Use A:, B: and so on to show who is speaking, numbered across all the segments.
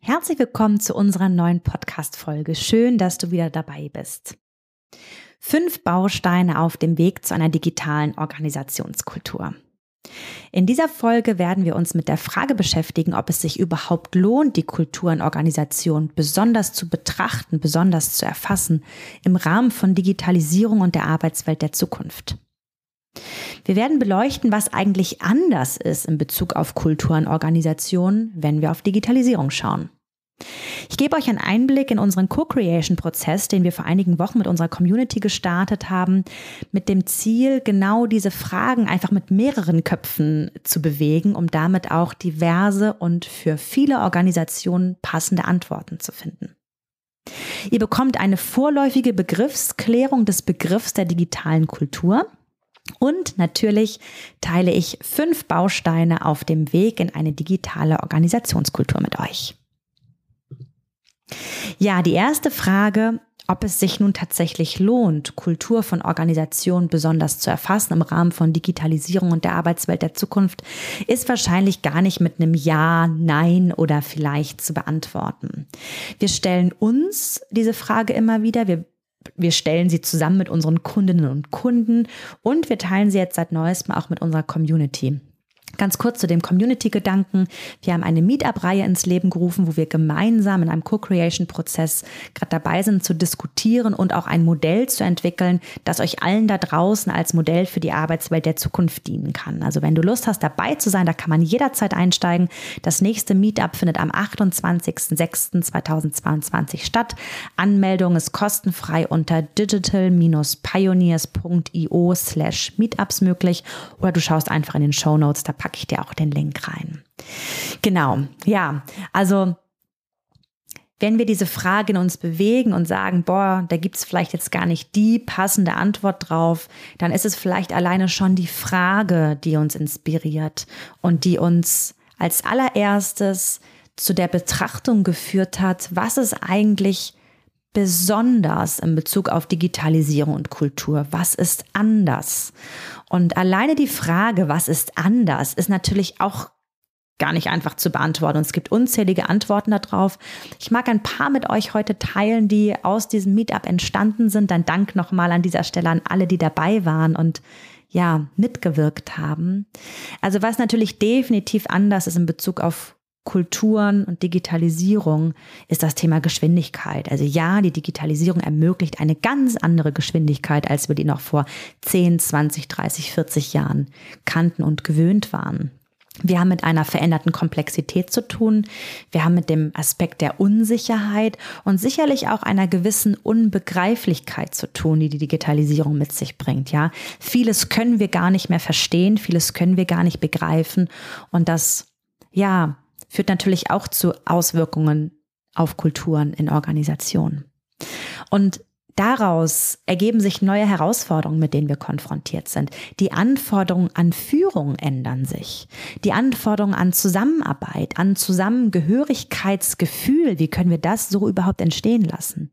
A: Herzlich willkommen zu unserer neuen Podcast-Folge. Schön, dass du wieder dabei bist. Fünf Bausteine auf dem Weg zu einer digitalen Organisationskultur. In dieser Folge werden wir uns mit der Frage beschäftigen, ob es sich überhaupt lohnt, die Kultur in Organisationen besonders zu betrachten, besonders zu erfassen im Rahmen von Digitalisierung und der Arbeitswelt der Zukunft. Wir werden beleuchten, was eigentlich anders ist in Bezug auf Kultur in Organisationen, wenn wir auf Digitalisierung schauen. Ich gebe euch einen Einblick in unseren Co-Creation-Prozess, den wir vor einigen Wochen mit unserer Community gestartet haben, mit dem Ziel, genau diese Fragen einfach mit mehreren Köpfen zu bewegen, um damit auch diverse und für viele Organisationen passende Antworten zu finden. Ihr bekommt eine vorläufige Begriffsklärung des Begriffs der digitalen Kultur. Und natürlich teile ich fünf Bausteine auf dem Weg in eine digitale Organisationskultur mit euch. Ja, die erste Frage, ob es sich nun tatsächlich lohnt, Kultur von Organisationen besonders zu erfassen im Rahmen von Digitalisierung und der Arbeitswelt der Zukunft, ist wahrscheinlich gar nicht mit einem Ja, Nein oder vielleicht zu beantworten. Wir stellen uns diese Frage immer wieder. Wir wir stellen sie zusammen mit unseren Kundinnen und Kunden und wir teilen sie jetzt seit neuestem auch mit unserer Community. Ganz kurz zu dem Community-Gedanken. Wir haben eine Meetup-Reihe ins Leben gerufen, wo wir gemeinsam in einem Co-Creation-Prozess gerade dabei sind zu diskutieren und auch ein Modell zu entwickeln, das euch allen da draußen als Modell für die Arbeitswelt der Zukunft dienen kann. Also wenn du Lust hast, dabei zu sein, da kann man jederzeit einsteigen. Das nächste Meetup findet am 28.06.2022 statt. Anmeldung ist kostenfrei unter digital-pioneers.io slash meetups möglich oder du schaust einfach in den Show Notes, da packe ich dir auch den Link rein. Genau, ja, also wenn wir diese Frage in uns bewegen und sagen, boah, da gibt es vielleicht jetzt gar nicht die passende Antwort drauf, dann ist es vielleicht alleine schon die Frage, die uns inspiriert und die uns als allererstes zu der Betrachtung geführt hat, was ist eigentlich besonders in Bezug auf Digitalisierung und Kultur? Was ist anders? Und alleine die Frage, was ist anders, ist natürlich auch gar nicht einfach zu beantworten. Und es gibt unzählige Antworten darauf. Ich mag ein paar mit euch heute teilen, die aus diesem Meetup entstanden sind. Dann Dank nochmal an dieser Stelle an alle, die dabei waren und ja, mitgewirkt haben. Also was natürlich definitiv anders ist in Bezug auf Kulturen und Digitalisierung ist das Thema Geschwindigkeit. Also ja, die Digitalisierung ermöglicht eine ganz andere Geschwindigkeit, als wir die noch vor 10, 20, 30, 40 Jahren kannten und gewöhnt waren. Wir haben mit einer veränderten Komplexität zu tun. Wir haben mit dem Aspekt der Unsicherheit und sicherlich auch einer gewissen Unbegreiflichkeit zu tun, die die Digitalisierung mit sich bringt. Ja, vieles können wir gar nicht mehr verstehen, vieles können wir gar nicht begreifen und das, ja, führt natürlich auch zu Auswirkungen auf Kulturen in Organisationen. Und Daraus ergeben sich neue Herausforderungen, mit denen wir konfrontiert sind. Die Anforderungen an Führung ändern sich. Die Anforderungen an Zusammenarbeit, an Zusammengehörigkeitsgefühl, wie können wir das so überhaupt entstehen lassen?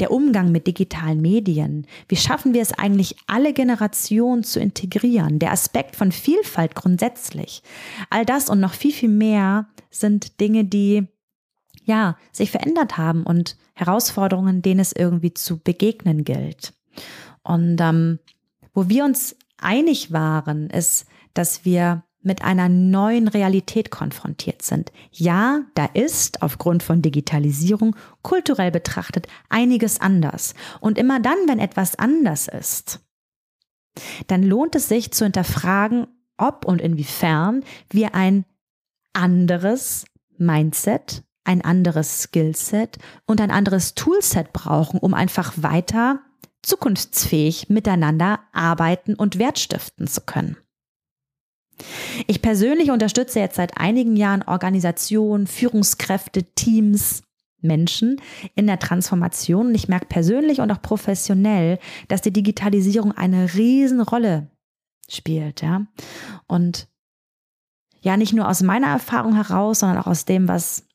A: Der Umgang mit digitalen Medien. Wie schaffen wir es eigentlich, alle Generationen zu integrieren? Der Aspekt von Vielfalt grundsätzlich. All das und noch viel, viel mehr sind Dinge, die ja, sich verändert haben und Herausforderungen, denen es irgendwie zu begegnen gilt. Und ähm, wo wir uns einig waren, ist, dass wir mit einer neuen Realität konfrontiert sind. Ja, da ist aufgrund von Digitalisierung kulturell betrachtet einiges anders. Und immer dann, wenn etwas anders ist, dann lohnt es sich zu hinterfragen, ob und inwiefern wir ein anderes Mindset, ein anderes Skillset und ein anderes Toolset brauchen, um einfach weiter zukunftsfähig miteinander arbeiten und Wert stiften zu können. Ich persönlich unterstütze jetzt seit einigen Jahren Organisationen, Führungskräfte, Teams, Menschen in der Transformation und ich merke persönlich und auch professionell, dass die Digitalisierung eine Riesenrolle spielt, ja. Und ja, nicht nur aus meiner Erfahrung heraus, sondern auch aus dem, was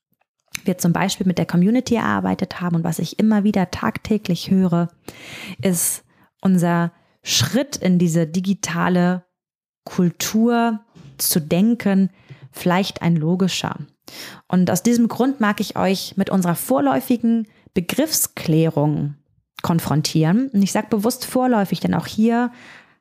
A: wir zum Beispiel mit der Community erarbeitet haben und was ich immer wieder tagtäglich höre, ist unser Schritt in diese digitale Kultur zu denken, vielleicht ein logischer. Und aus diesem Grund mag ich euch mit unserer vorläufigen Begriffsklärung konfrontieren. Und ich sage bewusst vorläufig, denn auch hier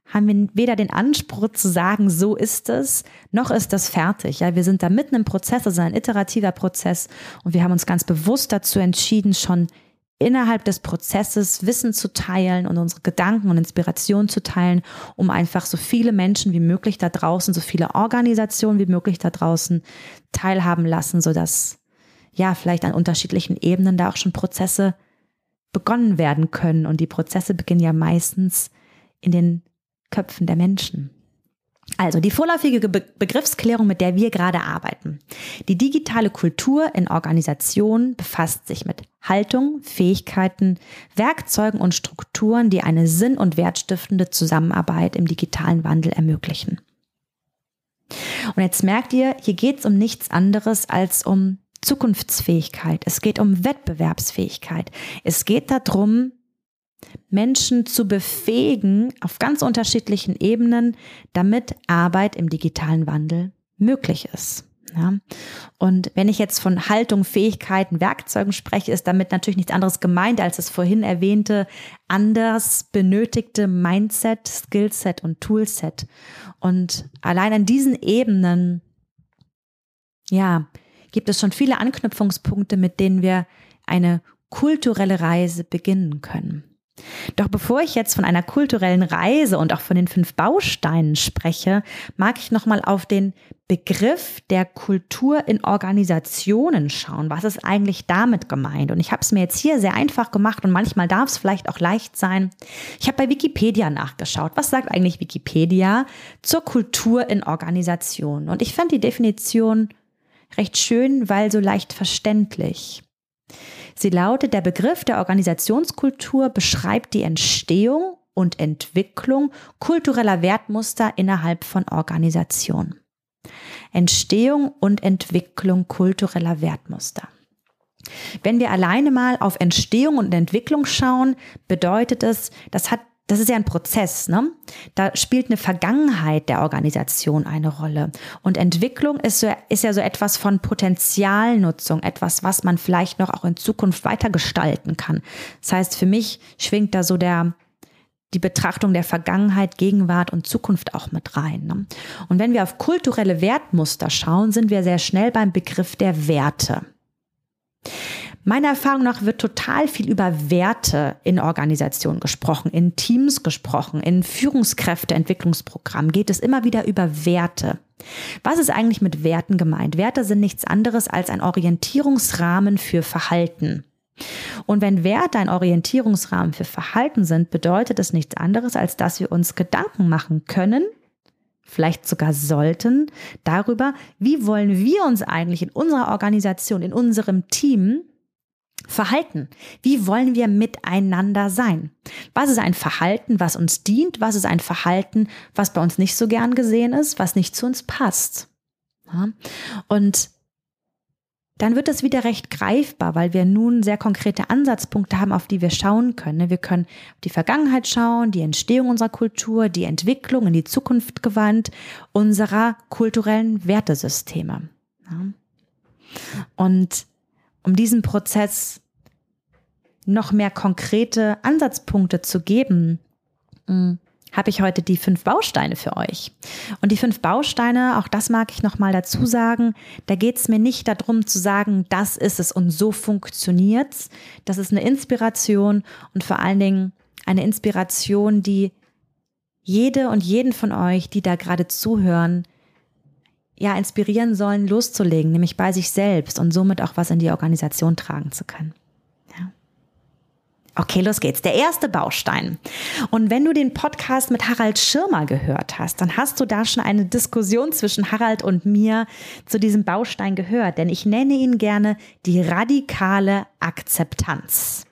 A: haben wir weder den Anspruch zu sagen, so ist es, noch ist das fertig. Ja, wir sind da mitten im Prozess, also ein iterativer Prozess und wir haben uns ganz bewusst dazu entschieden, schon innerhalb des Prozesses Wissen zu teilen und unsere Gedanken und Inspirationen zu teilen, um einfach so viele Menschen wie möglich da draußen, so viele Organisationen wie möglich da draußen teilhaben lassen, sodass ja vielleicht an unterschiedlichen Ebenen da auch schon Prozesse begonnen werden können. Und die Prozesse beginnen ja meistens in den Köpfen der Menschen. Also die vorläufige Be Begriffsklärung, mit der wir gerade arbeiten. Die digitale Kultur in Organisationen befasst sich mit Haltung, Fähigkeiten, Werkzeugen und Strukturen, die eine sinn- und wertstiftende Zusammenarbeit im digitalen Wandel ermöglichen. Und jetzt merkt ihr, hier geht es um nichts anderes als um Zukunftsfähigkeit. Es geht um Wettbewerbsfähigkeit. Es geht darum, Menschen zu befähigen auf ganz unterschiedlichen Ebenen, damit Arbeit im digitalen Wandel möglich ist. Ja. Und wenn ich jetzt von Haltung, Fähigkeiten, Werkzeugen spreche, ist damit natürlich nichts anderes gemeint als das vorhin erwähnte anders benötigte Mindset, Skillset und Toolset. Und allein an diesen Ebenen, ja, gibt es schon viele Anknüpfungspunkte, mit denen wir eine kulturelle Reise beginnen können. Doch bevor ich jetzt von einer kulturellen Reise und auch von den fünf Bausteinen spreche, mag ich nochmal auf den Begriff der Kultur in Organisationen schauen. Was ist eigentlich damit gemeint? Und ich habe es mir jetzt hier sehr einfach gemacht und manchmal darf es vielleicht auch leicht sein. Ich habe bei Wikipedia nachgeschaut. Was sagt eigentlich Wikipedia zur Kultur in Organisationen? Und ich fand die Definition recht schön, weil so leicht verständlich. Sie lautet, der Begriff der Organisationskultur beschreibt die Entstehung und Entwicklung kultureller Wertmuster innerhalb von Organisationen. Entstehung und Entwicklung kultureller Wertmuster. Wenn wir alleine mal auf Entstehung und Entwicklung schauen, bedeutet es, das hat das ist ja ein Prozess, ne? Da spielt eine Vergangenheit der Organisation eine Rolle. Und Entwicklung ist, so, ist ja so etwas von Potenzialnutzung, etwas, was man vielleicht noch auch in Zukunft weitergestalten kann. Das heißt, für mich schwingt da so der, die Betrachtung der Vergangenheit, Gegenwart und Zukunft auch mit rein. Ne? Und wenn wir auf kulturelle Wertmuster schauen, sind wir sehr schnell beim Begriff der Werte. Meiner Erfahrung nach wird total viel über Werte in Organisationen gesprochen, in Teams gesprochen, in Führungskräfteentwicklungsprogrammen geht es immer wieder über Werte. Was ist eigentlich mit Werten gemeint? Werte sind nichts anderes als ein Orientierungsrahmen für Verhalten. Und wenn Werte ein Orientierungsrahmen für Verhalten sind, bedeutet es nichts anderes, als dass wir uns Gedanken machen können, vielleicht sogar sollten, darüber, wie wollen wir uns eigentlich in unserer Organisation, in unserem Team Verhalten. Wie wollen wir miteinander sein? Was ist ein Verhalten, was uns dient? Was ist ein Verhalten, was bei uns nicht so gern gesehen ist, was nicht zu uns passt? Ja? Und dann wird es wieder recht greifbar, weil wir nun sehr konkrete Ansatzpunkte haben, auf die wir schauen können. Wir können auf die Vergangenheit schauen, die Entstehung unserer Kultur, die Entwicklung in die Zukunft gewandt unserer kulturellen Wertesysteme. Und um diesen Prozess noch mehr konkrete Ansatzpunkte zu geben, hm, habe ich heute die fünf Bausteine für euch. Und die fünf Bausteine, auch das mag ich nochmal dazu sagen, da geht es mir nicht darum zu sagen, das ist es und so funktioniert's. Das ist eine Inspiration und vor allen Dingen eine Inspiration, die jede und jeden von euch, die da gerade zuhören, ja, inspirieren sollen, loszulegen, nämlich bei sich selbst und somit auch was in die Organisation tragen zu können. Okay, los geht's. Der erste Baustein. Und wenn du den Podcast mit Harald Schirmer gehört hast, dann hast du da schon eine Diskussion zwischen Harald und mir zu diesem Baustein gehört, denn ich nenne ihn gerne die radikale Akzeptanz.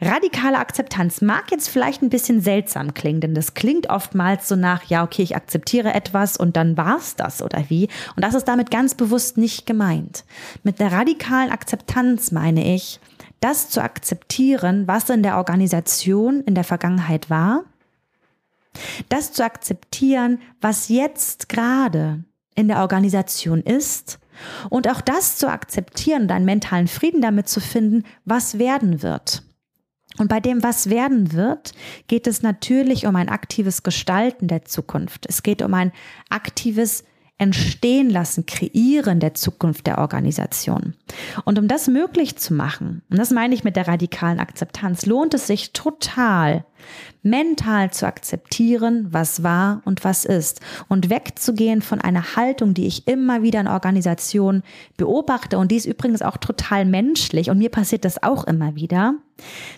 A: Radikale Akzeptanz mag jetzt vielleicht ein bisschen seltsam klingen, denn das klingt oftmals so nach, ja, okay, ich akzeptiere etwas und dann war's das oder wie. Und das ist damit ganz bewusst nicht gemeint. Mit der radikalen Akzeptanz meine ich, das zu akzeptieren, was in der Organisation in der Vergangenheit war, das zu akzeptieren, was jetzt gerade in der Organisation ist und auch das zu akzeptieren, deinen mentalen Frieden damit zu finden, was werden wird. Und bei dem, was werden wird, geht es natürlich um ein aktives Gestalten der Zukunft. Es geht um ein aktives Entstehen lassen, kreieren der Zukunft der Organisation. Und um das möglich zu machen, und das meine ich mit der radikalen Akzeptanz, lohnt es sich total, mental zu akzeptieren, was war und was ist. Und wegzugehen von einer Haltung, die ich immer wieder in Organisationen beobachte. Und die ist übrigens auch total menschlich. Und mir passiert das auch immer wieder,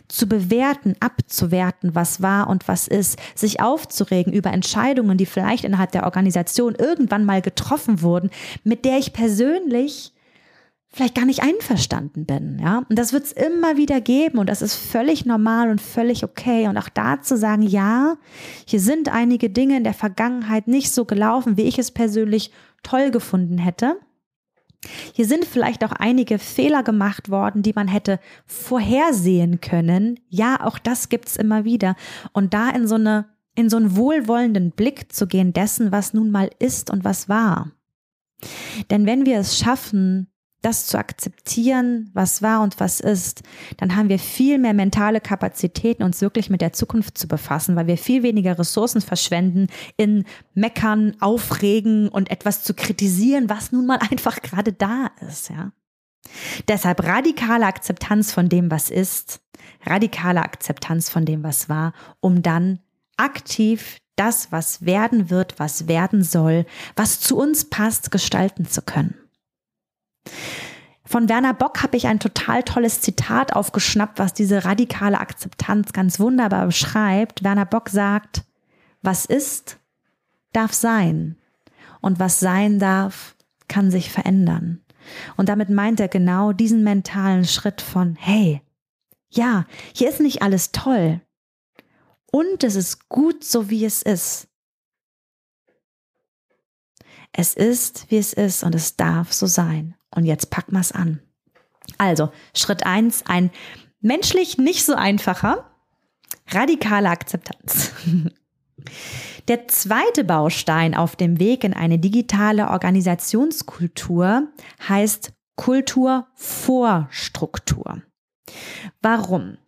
A: zu bewerten, abzuwerten, was war und was ist, sich aufzuregen über Entscheidungen, die vielleicht innerhalb der Organisation irgendwann mal getroffen wurden, mit der ich persönlich vielleicht gar nicht einverstanden bin, ja. Und das wird es immer wieder geben und das ist völlig normal und völlig okay. Und auch da zu sagen, ja, hier sind einige Dinge in der Vergangenheit nicht so gelaufen, wie ich es persönlich toll gefunden hätte. Hier sind vielleicht auch einige Fehler gemacht worden, die man hätte vorhersehen können. Ja, auch das gibt's immer wieder. Und da in so eine, in so einen wohlwollenden Blick zu gehen dessen, was nun mal ist und was war. Denn wenn wir es schaffen, das zu akzeptieren, was war und was ist, dann haben wir viel mehr mentale Kapazitäten, uns wirklich mit der Zukunft zu befassen, weil wir viel weniger Ressourcen verschwenden in Meckern, Aufregen und etwas zu kritisieren, was nun mal einfach gerade da ist, ja. Deshalb radikale Akzeptanz von dem, was ist, radikale Akzeptanz von dem, was war, um dann aktiv das, was werden wird, was werden soll, was zu uns passt, gestalten zu können. Von Werner Bock habe ich ein total tolles Zitat aufgeschnappt, was diese radikale Akzeptanz ganz wunderbar beschreibt. Werner Bock sagt, was ist, darf sein. Und was sein darf, kann sich verändern. Und damit meint er genau diesen mentalen Schritt von, hey, ja, hier ist nicht alles toll. Und es ist gut so, wie es ist. Es ist, wie es ist und es darf so sein. Und jetzt packen wir es an. Also, Schritt eins: ein menschlich nicht so einfacher, radikale Akzeptanz. Der zweite Baustein auf dem Weg in eine digitale Organisationskultur heißt Kultur vor Struktur. Warum?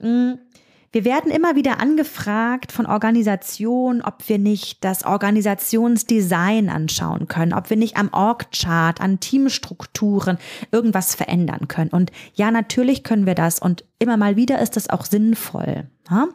A: Wir werden immer wieder angefragt von Organisationen, ob wir nicht das Organisationsdesign anschauen können, ob wir nicht am Org-Chart, an Teamstrukturen irgendwas verändern können. Und ja, natürlich können wir das und immer mal wieder ist das auch sinnvoll. Ja?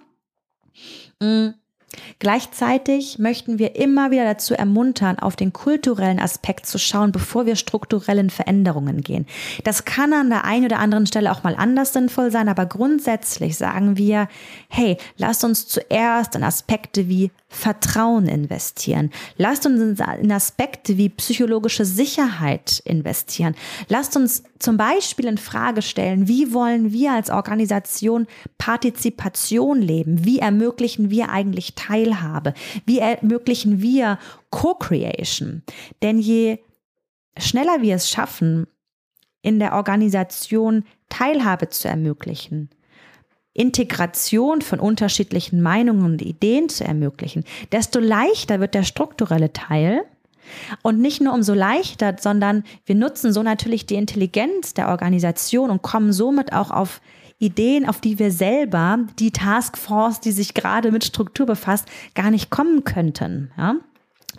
A: Gleichzeitig möchten wir immer wieder dazu ermuntern, auf den kulturellen Aspekt zu schauen, bevor wir strukturellen Veränderungen gehen. Das kann an der einen oder anderen Stelle auch mal anders sinnvoll sein, aber grundsätzlich sagen wir, hey, lasst uns zuerst in Aspekte wie Vertrauen investieren. Lasst uns in Aspekte wie psychologische Sicherheit investieren. Lasst uns zum Beispiel in Frage stellen, wie wollen wir als Organisation Partizipation leben? Wie ermöglichen wir eigentlich Teilhabe? Wie ermöglichen wir Co-Creation? Denn je schneller wir es schaffen, in der Organisation Teilhabe zu ermöglichen, Integration von unterschiedlichen Meinungen und Ideen zu ermöglichen, desto leichter wird der strukturelle Teil, Und nicht nur umso leichter, sondern wir nutzen so natürlich die Intelligenz der Organisation und kommen somit auch auf Ideen, auf die wir selber, die Taskforce, die sich gerade mit Struktur befasst, gar nicht kommen könnten. Ja?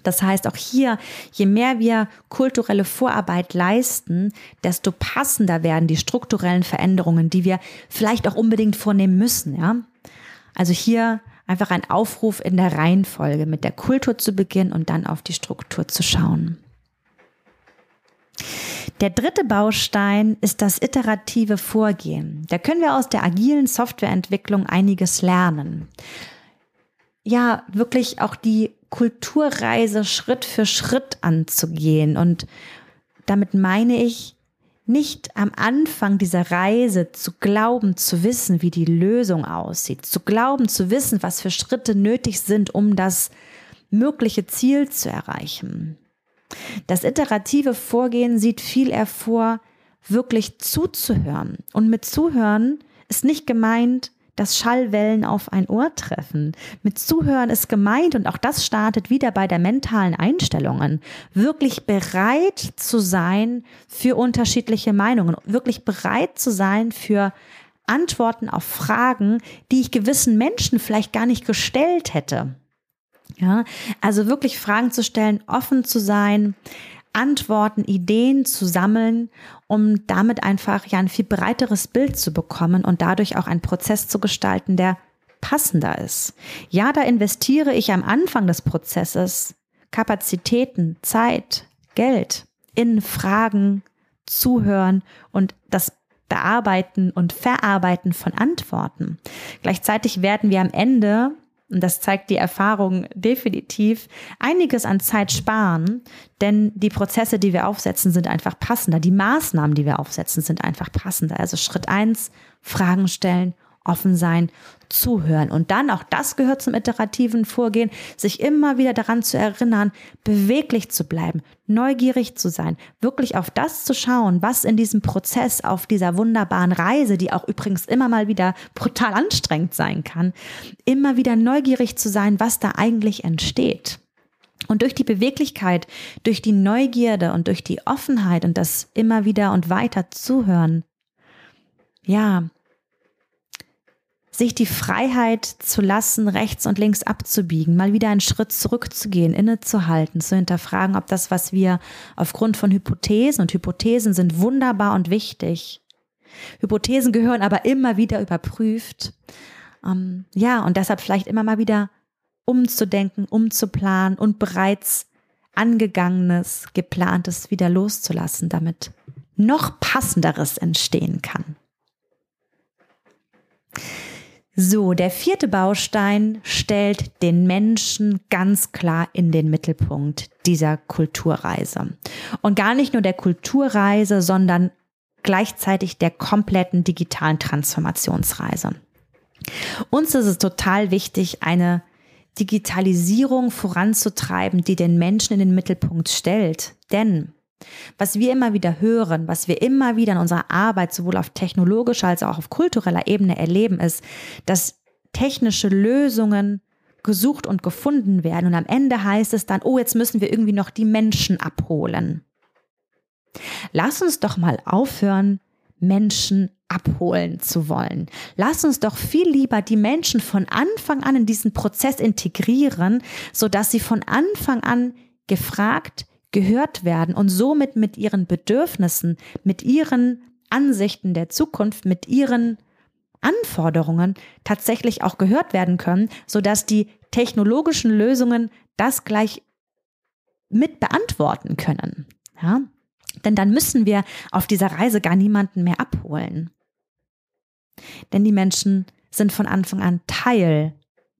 A: Das heißt, auch hier, je mehr wir kulturelle Vorarbeit leisten, desto passender werden die strukturellen Veränderungen, die wir vielleicht auch unbedingt vornehmen müssen. Ja? Also hier einfach ein Aufruf in der Reihenfolge, mit der Kultur zu beginnen und dann auf die Struktur zu schauen. Der dritte Baustein ist das iterative Vorgehen. Da können wir aus der agilen Softwareentwicklung einiges lernen. Ja, wirklich auch die Kulturreise Schritt für Schritt anzugehen. Und damit meine ich, nicht am Anfang dieser Reise zu glauben, zu wissen, wie die Lösung aussieht, zu glauben, zu wissen, was für Schritte nötig sind, um das mögliche Ziel zu erreichen. Das iterative Vorgehen sieht viel eher vor, wirklich zuzuhören. Und mit Zuhören ist nicht gemeint, dass Schallwellen auf ein Ohr treffen. Mit Zuhören ist gemeint, und auch das startet wieder bei der mentalen Einstellungen, wirklich bereit zu sein für unterschiedliche Meinungen, wirklich bereit zu sein für Antworten auf Fragen, die ich gewissen Menschen vielleicht gar nicht gestellt hätte. Ja, also wirklich Fragen zu stellen, offen zu sein, Antworten, Ideen zu sammeln, um damit einfach ja ein viel breiteres Bild zu bekommen und dadurch auch einen Prozess zu gestalten, der passender ist. Ja, da investiere ich am Anfang des Prozesses Kapazitäten, Zeit, Geld in Fragen, Zuhören und das Bearbeiten und Verarbeiten von Antworten. Gleichzeitig werden wir am Ende und das zeigt die Erfahrung definitiv, einiges an Zeit sparen, denn die Prozesse, die wir aufsetzen, sind einfach passender. Die Maßnahmen, die wir aufsetzen, sind einfach passender. Also Schritt eins, Fragen stellen, offen sein, zuhören. Und dann, auch das gehört zum iterativen Vorgehen, sich immer wieder daran zu erinnern, beweglich zu bleiben, neugierig zu sein, wirklich auf das zu schauen, was in diesem Prozess, auf dieser wunderbaren Reise, die auch übrigens immer mal wieder brutal anstrengend sein kann, immer wieder neugierig zu sein, was da eigentlich entsteht. Und durch die Beweglichkeit, durch die Neugierde und durch die Offenheit und das immer wieder und weiter zuhören, ja, sich die Freiheit zu lassen, rechts und links abzubiegen, mal wieder einen Schritt zurückzugehen, innezuhalten, zu hinterfragen, ob das, was wir aufgrund von Hypothesen und Hypothesen sind wunderbar und wichtig. Hypothesen gehören aber immer wieder überprüft. Ähm, ja, und deshalb vielleicht immer mal wieder umzudenken, umzuplanen und bereits angegangenes, geplantes wieder loszulassen, damit noch passenderes entstehen kann. So, der vierte Baustein stellt den Menschen ganz klar in den Mittelpunkt dieser Kulturreise. Und gar nicht nur der Kulturreise, sondern gleichzeitig der kompletten digitalen Transformationsreise. Uns ist es total wichtig, eine Digitalisierung voranzutreiben, die den Menschen in den Mittelpunkt stellt. Denn was wir immer wieder hören, was wir immer wieder in unserer Arbeit sowohl auf technologischer als auch auf kultureller Ebene erleben, ist, dass technische Lösungen gesucht und gefunden werden und am Ende heißt es dann, oh, jetzt müssen wir irgendwie noch die Menschen abholen. Lass uns doch mal aufhören, Menschen abholen zu wollen. Lass uns doch viel lieber die Menschen von Anfang an in diesen Prozess integrieren, sodass sie von Anfang an gefragt, gehört werden und somit mit ihren Bedürfnissen, mit ihren Ansichten der Zukunft, mit ihren Anforderungen tatsächlich auch gehört werden können, sodass die technologischen Lösungen das gleich mit beantworten können. Ja? Denn dann müssen wir auf dieser Reise gar niemanden mehr abholen. Denn die Menschen sind von Anfang an Teil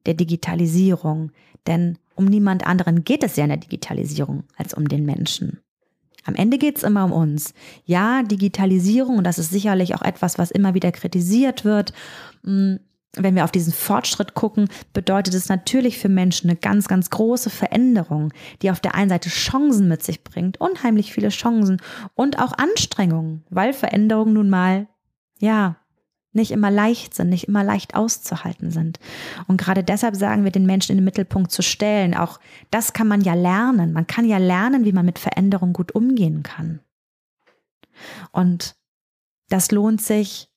A: der Digitalisierung. Denn um niemand anderen geht es ja in der Digitalisierung als um den Menschen. Am Ende geht es immer um uns. Ja, Digitalisierung, und das ist sicherlich auch etwas, was immer wieder kritisiert wird, mm, wenn wir auf diesen Fortschritt gucken, bedeutet es natürlich für Menschen eine ganz, ganz große Veränderung, die auf der einen Seite Chancen mit sich bringt, unheimlich viele Chancen und auch Anstrengungen, weil Veränderung nun mal, ja, nicht immer leicht sind, nicht immer leicht auszuhalten sind. Und gerade deshalb sagen wir, den Menschen in den Mittelpunkt zu stellen. Auch das kann man ja lernen. Man kann ja lernen, wie man mit Veränderung gut umgehen kann. Und das lohnt sich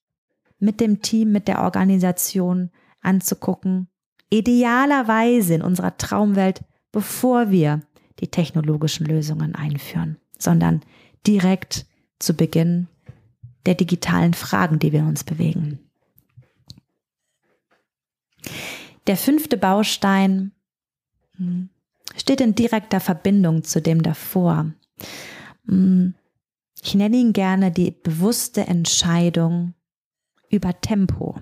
A: mit dem Team, mit der Organisation anzugucken. Idealerweise in unserer Traumwelt, bevor wir die technologischen Lösungen einführen, sondern direkt zu Beginn der digitalen Fragen, die wir uns bewegen. Der fünfte Baustein hm, steht in direkter Verbindung zu dem davor. Hm, ich nenne ihn gerne die bewusste Entscheidung über Tempo.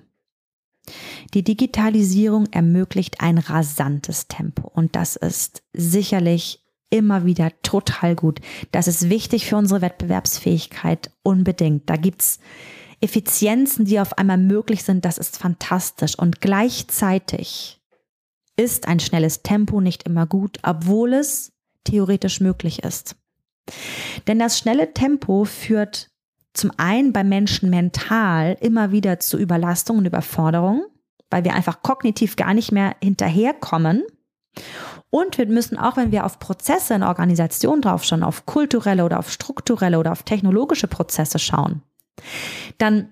A: Die Digitalisierung ermöglicht ein rasantes Tempo und das ist sicherlich immer wieder total gut. Das ist wichtig für unsere Wettbewerbsfähigkeit unbedingt. Da gibt's Effizienzen, die auf einmal möglich sind. Das ist fantastisch. Und gleichzeitig ist ein schnelles Tempo nicht immer gut, obwohl es theoretisch möglich ist. Denn das schnelle Tempo führt zum einen bei Menschen mental immer wieder zu Überlastung und Überforderung, weil wir einfach kognitiv gar nicht mehr hinterherkommen. Und wir müssen auch, wenn wir auf Prozesse in Organisationen drauf schauen, auf kulturelle oder auf strukturelle oder auf technologische Prozesse schauen, dann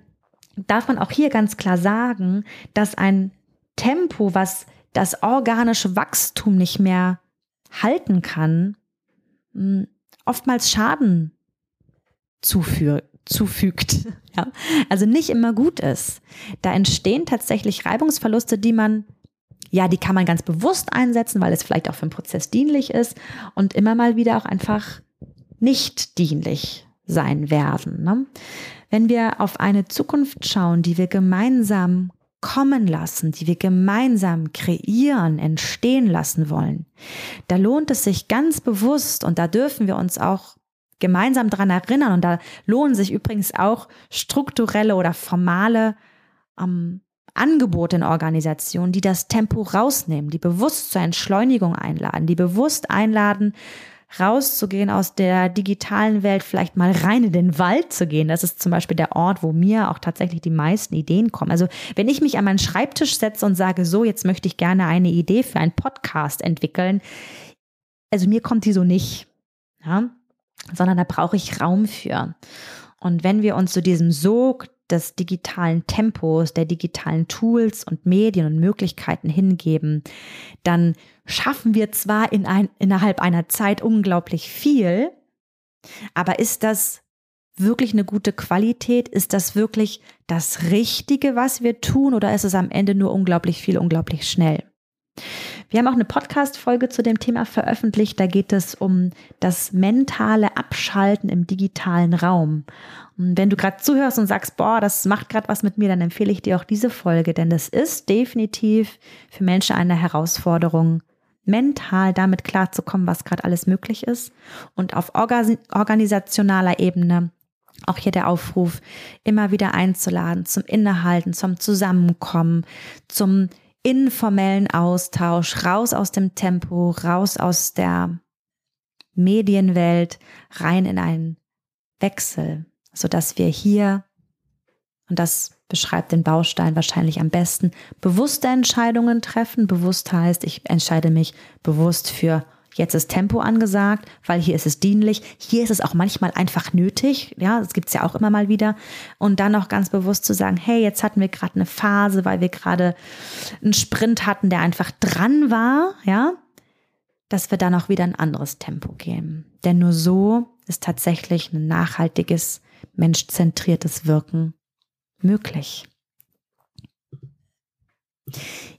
A: darf man auch hier ganz klar sagen, dass ein Tempo, was das organische Wachstum nicht mehr halten kann, hm, oftmals Schaden zuführt zufügt. Ja? Also nicht immer gut ist. Da entstehen tatsächlich Reibungsverluste, die man ja, die kann man ganz bewusst einsetzen, weil es vielleicht auch für den Prozess dienlich ist und immer mal wieder auch einfach nicht dienlich sein werden. Ne? Wenn wir auf eine Zukunft schauen, die wir gemeinsam kommen lassen, die wir gemeinsam kreieren, entstehen lassen wollen, da lohnt es sich ganz bewusst und da dürfen wir uns auch gemeinsam dran erinnern und da lohnen sich übrigens auch strukturelle oder formale ähm, Angebote in Organisationen, die das Tempo rausnehmen, die bewusst zur Entschleunigung einladen, die bewusst einladen, rauszugehen aus der digitalen Welt, vielleicht mal rein in den Wald zu gehen. Das ist zum Beispiel der Ort, wo mir auch tatsächlich die meisten Ideen kommen. Also wenn ich mich an meinen Schreibtisch setze und sage, so, jetzt möchte ich gerne eine Idee für einen Podcast entwickeln, also mir kommt die so nicht, ja? sondern da brauche ich Raum für. Und wenn wir uns zu diesem Sog des digitalen Tempos, der digitalen Tools und Medien und Möglichkeiten hingeben, dann schaffen wir zwar in ein, innerhalb einer Zeit unglaublich viel, aber ist das wirklich eine gute Qualität? Ist das wirklich das Richtige, was wir tun oder ist es am Ende nur unglaublich viel, unglaublich schnell? Wir haben auch eine Podcast-Folge zu dem Thema veröffentlicht. Da geht es um das mentale Abschalten im digitalen Raum. Und wenn du gerade zuhörst und sagst, boah, das macht gerade was mit mir, dann empfehle ich dir auch diese Folge, denn das ist definitiv für Menschen eine Herausforderung, mental damit klarzukommen, was gerade alles möglich ist und auf organisationaler Ebene auch hier der Aufruf, immer wieder einzuladen zum Innehalten, zum Zusammenkommen, zum informellen Austausch, raus aus dem Tempo, raus aus der Medienwelt, rein in einen Wechsel, sodass wir hier, und das beschreibt den Baustein wahrscheinlich am besten, bewusste Entscheidungen treffen. Bewusst heißt, ich entscheide mich bewusst für Jetzt ist Tempo angesagt, weil hier ist es dienlich. Hier ist es auch manchmal einfach nötig. Ja, das gibt es ja auch immer mal wieder. Und dann noch ganz bewusst zu sagen, hey, jetzt hatten wir gerade eine Phase, weil wir gerade einen Sprint hatten, der einfach dran war. Ja, dass wir dann auch wieder ein anderes Tempo geben. Denn nur so ist tatsächlich ein nachhaltiges, menschzentriertes Wirken möglich.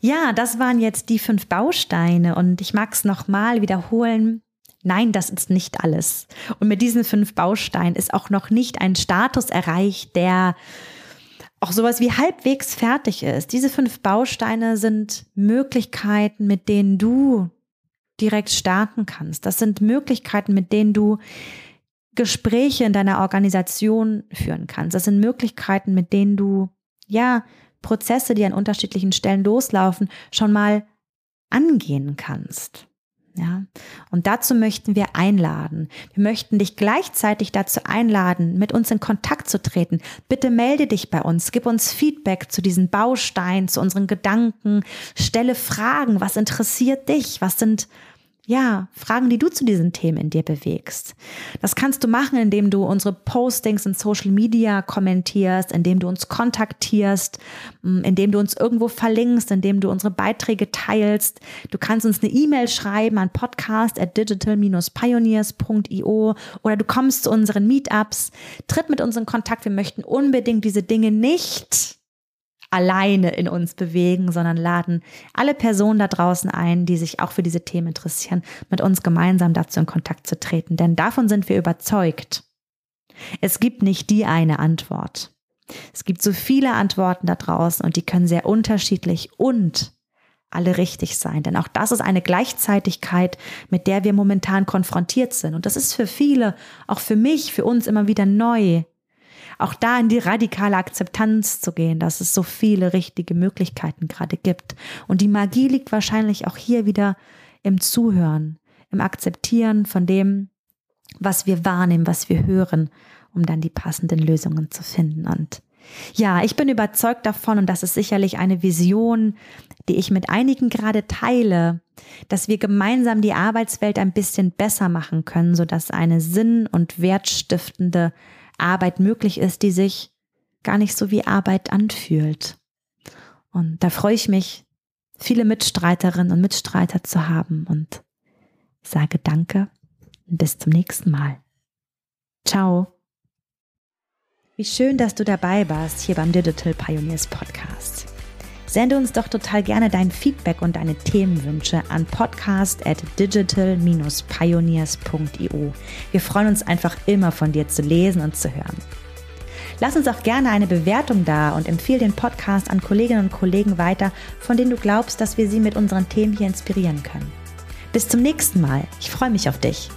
A: Ja, das waren jetzt die fünf Bausteine und ich mag es nochmal wiederholen. Nein, das ist nicht alles. Und mit diesen fünf Bausteinen ist auch noch nicht ein Status erreicht, der auch sowas wie halbwegs fertig ist. Diese fünf Bausteine sind Möglichkeiten, mit denen du direkt starten kannst. Das sind Möglichkeiten, mit denen du Gespräche in deiner Organisation führen kannst. Das sind Möglichkeiten, mit denen du ja Prozesse, die an unterschiedlichen Stellen loslaufen, schon mal angehen kannst. Ja, und dazu möchten wir einladen. Wir möchten dich gleichzeitig dazu einladen, mit uns in Kontakt zu treten. Bitte melde dich bei uns, gib uns Feedback zu diesen Bausteinen, zu unseren Gedanken, stelle Fragen. Was interessiert dich? Was sind ja, Fragen, die du zu diesen Themen in dir bewegst. Das kannst du machen, indem du unsere Postings in Social Media kommentierst, indem du uns kontaktierst, mm, indem du uns irgendwo verlinkst, indem du unsere Beiträge teilst. Du kannst uns eine E-Mail schreiben an podcast at digital-pioneers.io oder du kommst zu unseren Meetups. Tritt mit uns in Kontakt. Wir möchten unbedingt diese Dinge nicht alleine in uns bewegen, sondern laden alle Personen da draußen ein, die sich auch für diese Themen interessieren, mit uns gemeinsam dazu in Kontakt zu treten. Denn davon sind wir überzeugt. Es gibt nicht die eine Antwort. Es gibt so viele Antworten da draußen und die können sehr unterschiedlich und alle richtig sein. Denn auch das ist eine Gleichzeitigkeit, mit der wir momentan konfrontiert sind. Und das ist für viele, auch für mich, für uns immer wieder neu auch da in die radikale Akzeptanz zu gehen, dass es so viele richtige Möglichkeiten gerade gibt. Und die Magie liegt wahrscheinlich auch hier wieder im Zuhören, im Akzeptieren von dem, was wir wahrnehmen, was wir hören, um dann die passenden Lösungen zu finden. Und ja, ich bin überzeugt davon, und das ist sicherlich eine Vision, die ich mit einigen gerade teile, dass wir gemeinsam die Arbeitswelt ein bisschen besser machen können, sodass eine sinn- und wertstiftende Arbeit möglich ist, die sich gar nicht so wie Arbeit anfühlt. Und da freue ich mich, viele Mitstreiterinnen und Mitstreiter zu haben und sage Danke und bis zum nächsten Mal. Ciao. Wie schön, dass du dabei warst hier beim Digital Pioneers Podcast. Sende uns doch total gerne dein Feedback und deine Themenwünsche an podcast at digital-pioneers.io. Wir freuen uns einfach immer von dir zu lesen und zu hören. Lass uns auch gerne eine Bewertung da und empfehle den Podcast an Kolleginnen und Kollegen weiter, von denen du glaubst, dass wir sie mit unseren Themen hier inspirieren können. Bis zum nächsten Mal. Ich freue mich auf dich.